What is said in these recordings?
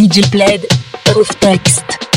DJ Plaid, Roof Text.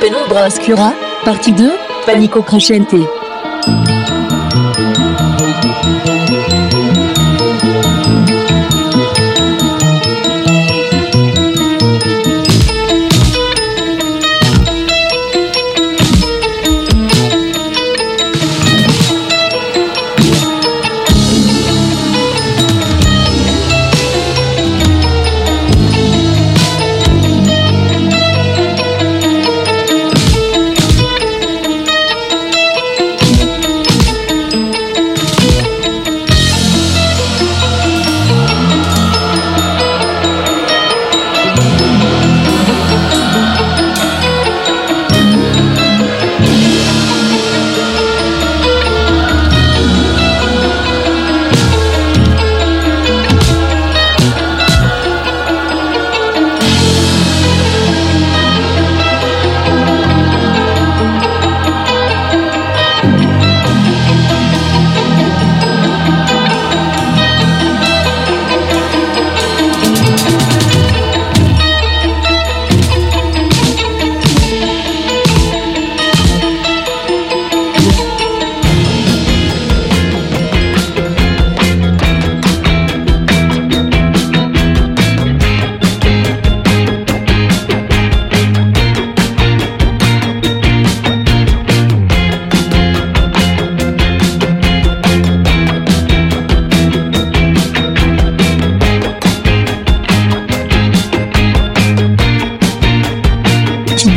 Penumbra Oscura, partie 2, Panico Crescente.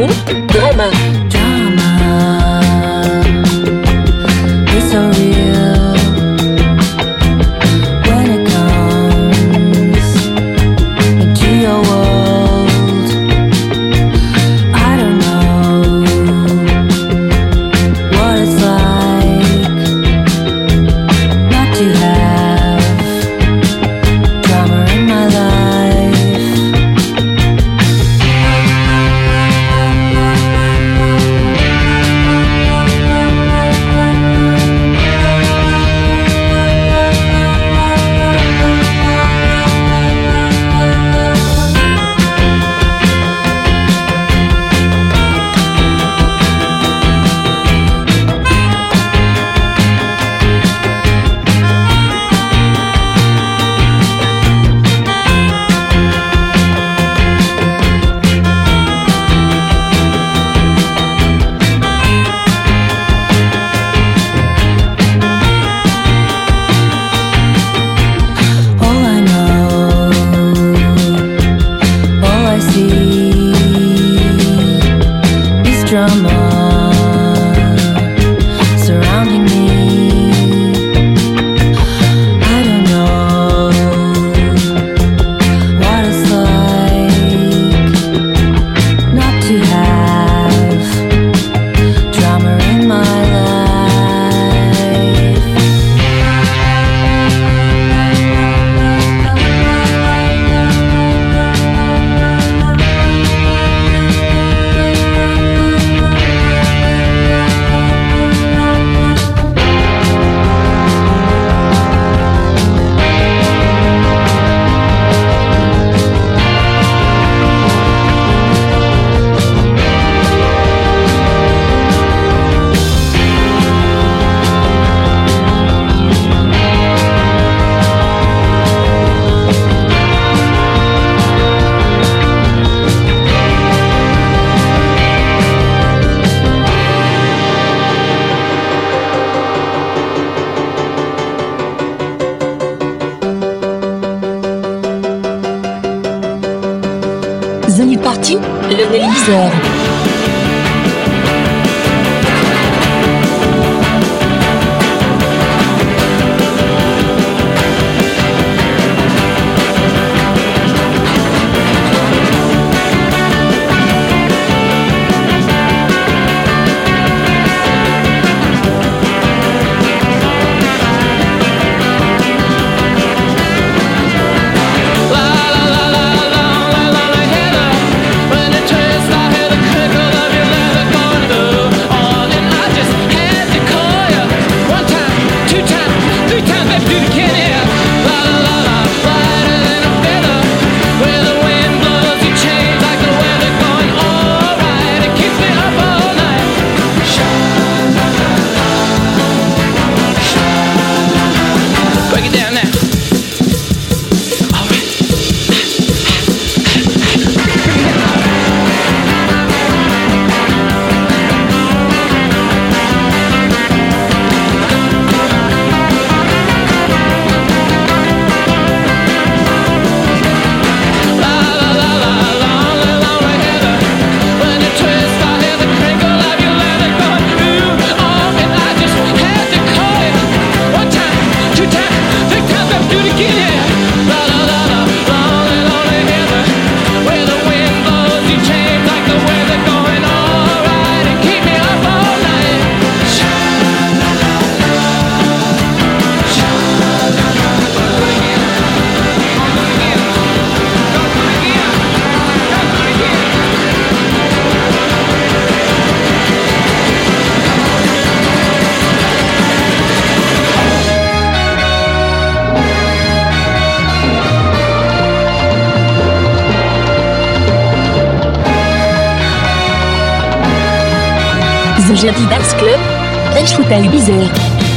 Drama. Drama. amis partis, le The Jeudi Dance Club, et Bizarre. Now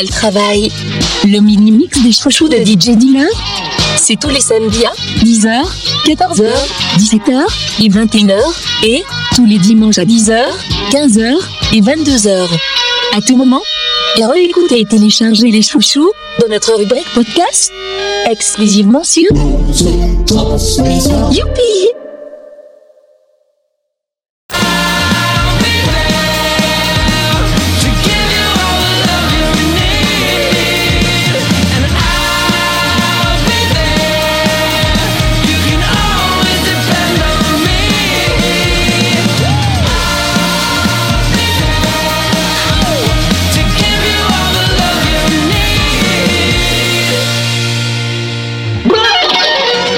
Voilà le mini-mix des chouchous de DJ Dylan. C'est tous les samedis à 10h, 14h, 17h et 21h. Et tous les dimanches à 10h, 15h et 22h. À tout moment, et et téléchargez les chouchous dans notre rubrique podcast exclusivement sur Youpi!